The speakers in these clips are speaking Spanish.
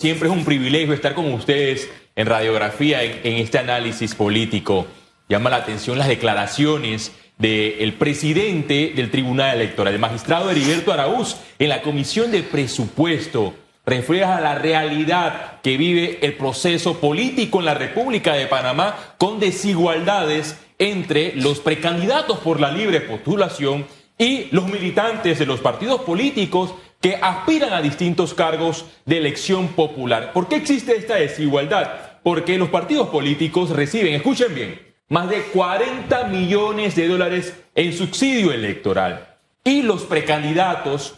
Siempre es un privilegio estar con ustedes en radiografía, en, este análisis político. Llama la atención las declaraciones del presidente del Tribunal Electoral, el magistrado Heriberto Araúz, en la Comisión de Presupuesto. Refleja la realidad que vive el proceso político en la República de Panamá con desigualdades entre los precandidatos por la libre postulación y los militantes de los partidos políticos que aspiran a distintos cargos de elección popular. ¿Por qué existe esta desigualdad? Porque los partidos políticos reciben, escuchen bien, más de 40 millones de dólares en subsidio electoral. Y los precandidatos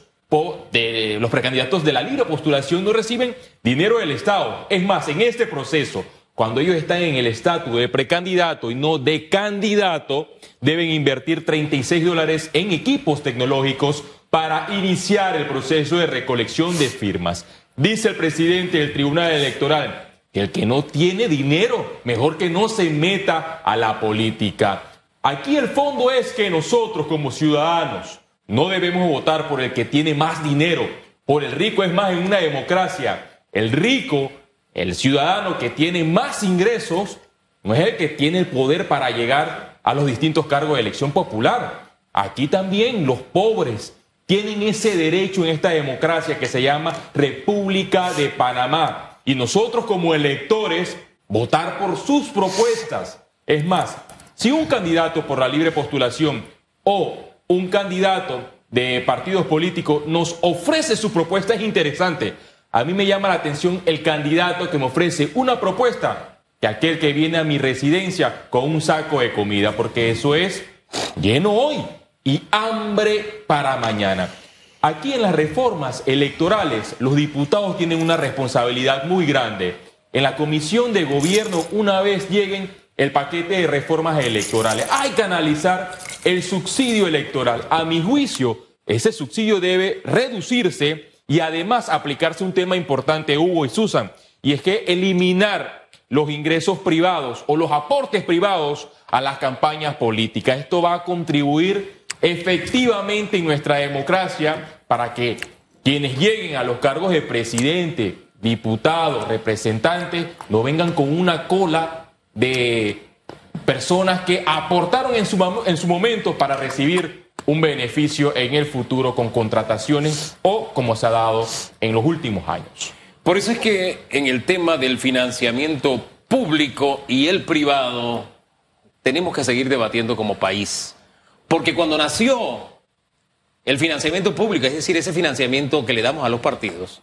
de, los precandidatos de la libre postulación no reciben dinero del Estado. Es más, en este proceso, cuando ellos están en el estatus de precandidato y no de candidato, deben invertir 36 dólares en equipos tecnológicos para iniciar el proceso de recolección de firmas. Dice el presidente del Tribunal Electoral que el que no tiene dinero, mejor que no se meta a la política. Aquí el fondo es que nosotros como ciudadanos no debemos votar por el que tiene más dinero, por el rico es más en una democracia. El rico, el ciudadano que tiene más ingresos, no es el que tiene el poder para llegar a los distintos cargos de elección popular. Aquí también los pobres, tienen ese derecho en esta democracia que se llama República de Panamá. Y nosotros como electores, votar por sus propuestas. Es más, si un candidato por la libre postulación o un candidato de partidos políticos nos ofrece su propuesta, es interesante. A mí me llama la atención el candidato que me ofrece una propuesta que aquel que viene a mi residencia con un saco de comida, porque eso es lleno hoy y hambre para mañana. Aquí en las reformas electorales los diputados tienen una responsabilidad muy grande. En la comisión de gobierno, una vez lleguen el paquete de reformas electorales, hay que analizar el subsidio electoral. A mi juicio, ese subsidio debe reducirse y además aplicarse un tema importante, Hugo y Susan, y es que eliminar los ingresos privados o los aportes privados a las campañas políticas. Esto va a contribuir efectivamente en nuestra democracia para que quienes lleguen a los cargos de presidente, diputado, representante, no vengan con una cola de personas que aportaron en su, en su momento para recibir un beneficio en el futuro con contrataciones o como se ha dado en los últimos años. Por eso es que en el tema del financiamiento público y el privado tenemos que seguir debatiendo como país. Porque cuando nació el financiamiento público, es decir, ese financiamiento que le damos a los partidos,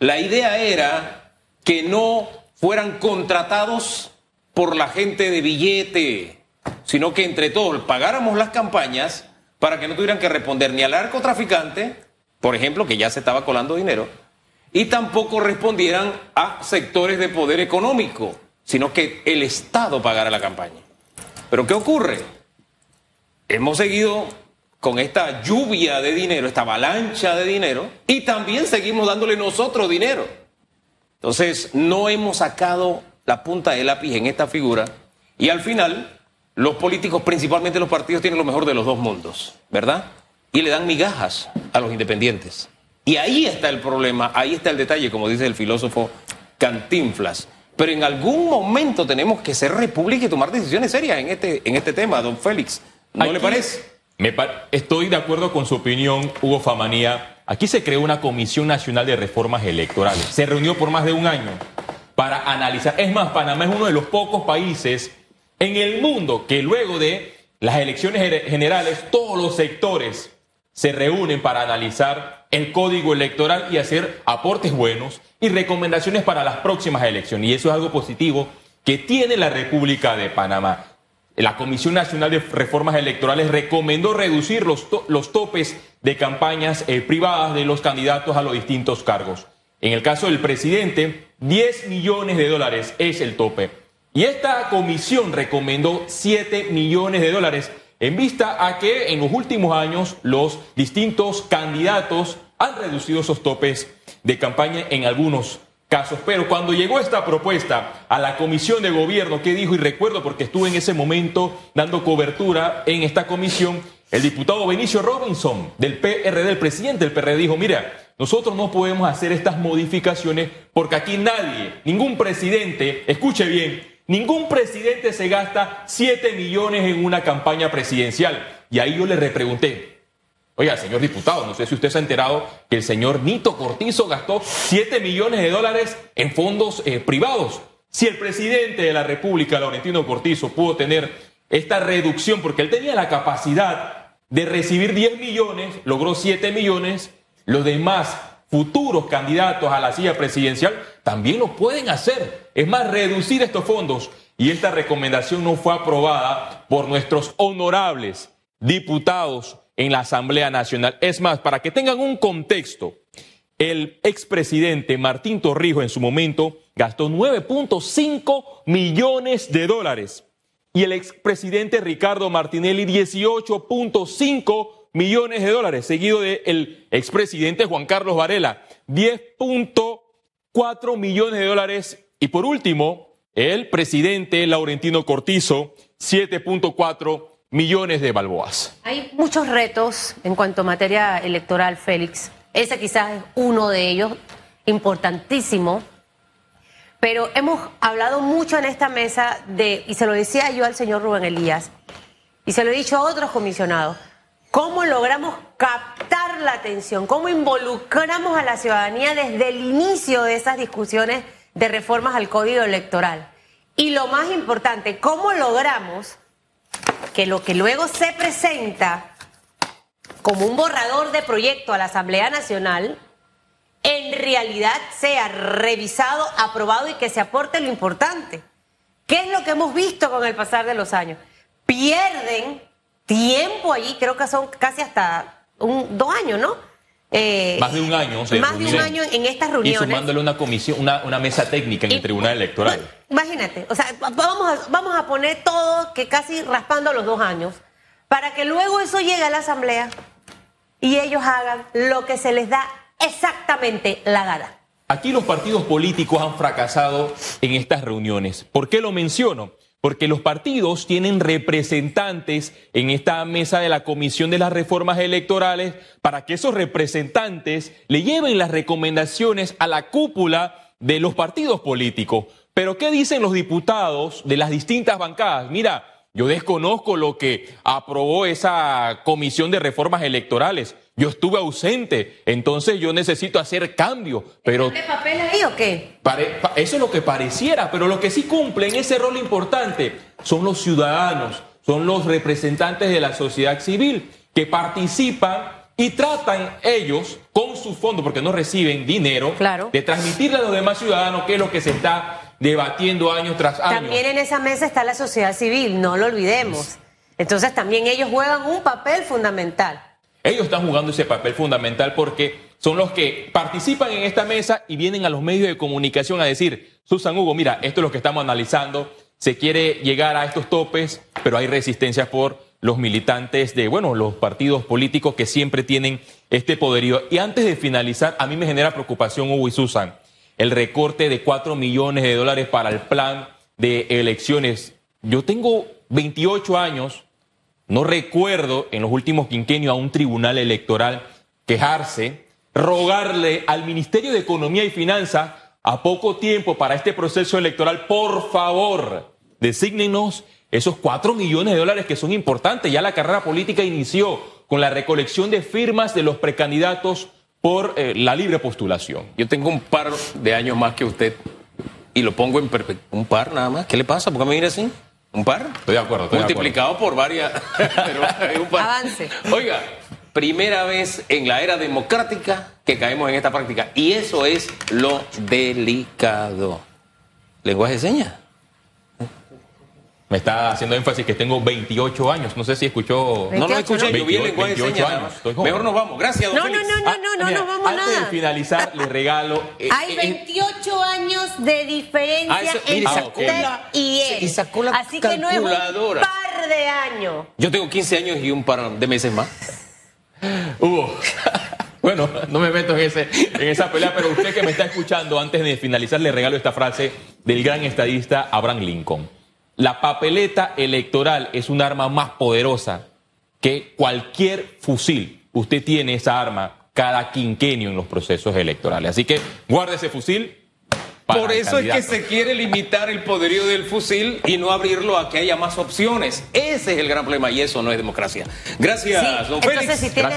la idea era que no fueran contratados por la gente de billete, sino que entre todos pagáramos las campañas para que no tuvieran que responder ni al narcotraficante, por ejemplo, que ya se estaba colando dinero, y tampoco respondieran a sectores de poder económico, sino que el Estado pagara la campaña. Pero ¿qué ocurre? Hemos seguido con esta lluvia de dinero, esta avalancha de dinero, y también seguimos dándole nosotros dinero. Entonces, no hemos sacado la punta del lápiz en esta figura, y al final, los políticos, principalmente los partidos, tienen lo mejor de los dos mundos, ¿verdad? Y le dan migajas a los independientes. Y ahí está el problema, ahí está el detalle, como dice el filósofo Cantinflas. Pero en algún momento tenemos que ser república y tomar decisiones serias en este, en este tema, don Félix. ¿No le parece? Me estoy de acuerdo con su opinión, Hugo Famanía. Aquí se creó una Comisión Nacional de Reformas Electorales. Se reunió por más de un año para analizar. Es más, Panamá es uno de los pocos países en el mundo que luego de las elecciones generales, todos los sectores se reúnen para analizar el código electoral y hacer aportes buenos y recomendaciones para las próximas elecciones. Y eso es algo positivo que tiene la República de Panamá. La Comisión Nacional de Reformas Electorales recomendó reducir los, los topes de campañas eh, privadas de los candidatos a los distintos cargos. En el caso del presidente, 10 millones de dólares es el tope. Y esta comisión recomendó 7 millones de dólares en vista a que en los últimos años los distintos candidatos han reducido esos topes de campaña en algunos casos. Pero cuando llegó esta propuesta a la comisión de gobierno, ¿qué dijo? Y recuerdo porque estuve en ese momento dando cobertura en esta comisión, el diputado Benicio Robinson del PRD, el presidente del PRD, dijo, mira, nosotros no podemos hacer estas modificaciones porque aquí nadie, ningún presidente, escuche bien, ningún presidente se gasta 7 millones en una campaña presidencial. Y ahí yo le repregunté, oiga, señor diputado, no sé si usted se ha enterado que el señor Nito Cortizo gastó 7 millones de dólares en fondos eh, privados. Si el presidente de la República, Laurentino Cortizo, pudo tener esta reducción porque él tenía la capacidad de recibir 10 millones, logró 7 millones, los demás futuros candidatos a la silla presidencial también lo pueden hacer. Es más, reducir estos fondos. Y esta recomendación no fue aprobada por nuestros honorables diputados en la Asamblea Nacional. Es más, para que tengan un contexto, el expresidente Martín Torrijos en su momento gastó 9.5 millones de dólares y el expresidente Ricardo Martinelli 18.5 millones de dólares, seguido del expresidente Juan Carlos Varela 10.4 millones de dólares y por último el presidente Laurentino Cortizo 7.4 millones de balboas. Hay muchos retos en cuanto a materia electoral, Félix. Ese quizás es uno de ellos, importantísimo. Pero hemos hablado mucho en esta mesa de, y se lo decía yo al señor Rubén Elías, y se lo he dicho a otros comisionados, cómo logramos captar la atención, cómo involucramos a la ciudadanía desde el inicio de esas discusiones de reformas al código electoral. Y lo más importante, cómo logramos que lo que luego se presenta como un borrador de proyecto a la Asamblea Nacional, en realidad sea revisado, aprobado y que se aporte lo importante. ¿Qué es lo que hemos visto con el pasar de los años? Pierden tiempo allí, creo que son casi hasta un, dos años, ¿no? Eh, más de un año. más de un año en estas reuniones. Y sumándole una comisión, una, mesa técnica en el Tribunal Electoral. Imagínate, o sea, vamos a, vamos a poner todo que casi raspando los dos años, para que luego eso llegue a la Asamblea y ellos hagan lo que se les da exactamente la gana. Aquí los partidos políticos han fracasado en estas reuniones. ¿Por qué lo menciono? Porque los partidos tienen representantes en esta mesa de la Comisión de las Reformas Electorales para que esos representantes le lleven las recomendaciones a la cúpula de los partidos políticos. Pero ¿qué dicen los diputados de las distintas bancadas? Mira, yo desconozco lo que aprobó esa comisión de reformas electorales. Yo estuve ausente, entonces yo necesito hacer cambio. Pero ¿De papel ahí o qué? eso es lo que pareciera, pero lo que sí cumplen ese rol importante son los ciudadanos, son los representantes de la sociedad civil que participan y tratan ellos con su fondo, porque no reciben dinero, de transmitirle a los demás ciudadanos qué es lo que se está debatiendo año tras año. También en esa mesa está la sociedad civil, no lo olvidemos. Entonces también ellos juegan un papel fundamental. Ellos están jugando ese papel fundamental porque son los que participan en esta mesa y vienen a los medios de comunicación a decir, Susan Hugo, mira, esto es lo que estamos analizando, se quiere llegar a estos topes, pero hay resistencia por los militantes de, bueno, los partidos políticos que siempre tienen este poderío. Y antes de finalizar, a mí me genera preocupación, Hugo y Susan, el recorte de 4 millones de dólares para el plan de elecciones. Yo tengo 28 años, no recuerdo en los últimos quinquenios a un tribunal electoral quejarse, rogarle al Ministerio de Economía y Finanzas a poco tiempo para este proceso electoral, por favor, desígnenos esos 4 millones de dólares que son importantes. Ya la carrera política inició con la recolección de firmas de los precandidatos por eh, la libre postulación. Yo tengo un par de años más que usted y lo pongo en perspectiva. Un par nada más. ¿Qué le pasa? ¿Por qué me mira así? ¿Un par? Estoy de acuerdo. Multiplicado por varias. Avance. Oiga, primera vez en la era democrática que caemos en esta práctica. Y eso es lo delicado. Lenguaje de señas. Me está haciendo énfasis que tengo 28 años. No sé si escuchó. no, no escuché. Yo vi el lenguaje de señas. Mejor nos vamos. Gracias, don No, no, no, no, no, no, no, vamos Antes nada. de finalizar, le regalo. Eh, Hay 28 eh, años de diferencia ah, entre usted y él. Y sacó la Así que no es un par de años. Yo tengo 15 años y un par de meses más. Hugo. Bueno, no me meto en, ese, en esa pelea, pero usted que me está escuchando, antes de finalizar, le regalo esta frase del gran estadista Abraham Lincoln. La papeleta electoral es un arma más poderosa que cualquier fusil. Usted tiene esa arma cada quinquenio en los procesos electorales. Así que guarde ese fusil. para Por eso es que se quiere limitar el poderío del fusil y no abrirlo a que haya más opciones. Ese es el gran problema y eso no es democracia. Gracias, Sí, don Félix. si tiene-